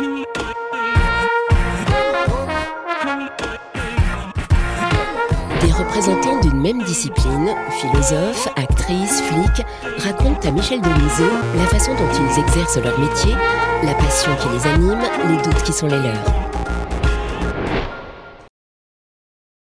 Des représentants d'une même discipline, philosophes, actrices, flics, racontent à Michel Denisot la façon dont ils exercent leur métier, la passion qui les anime, les doutes qui sont les leurs.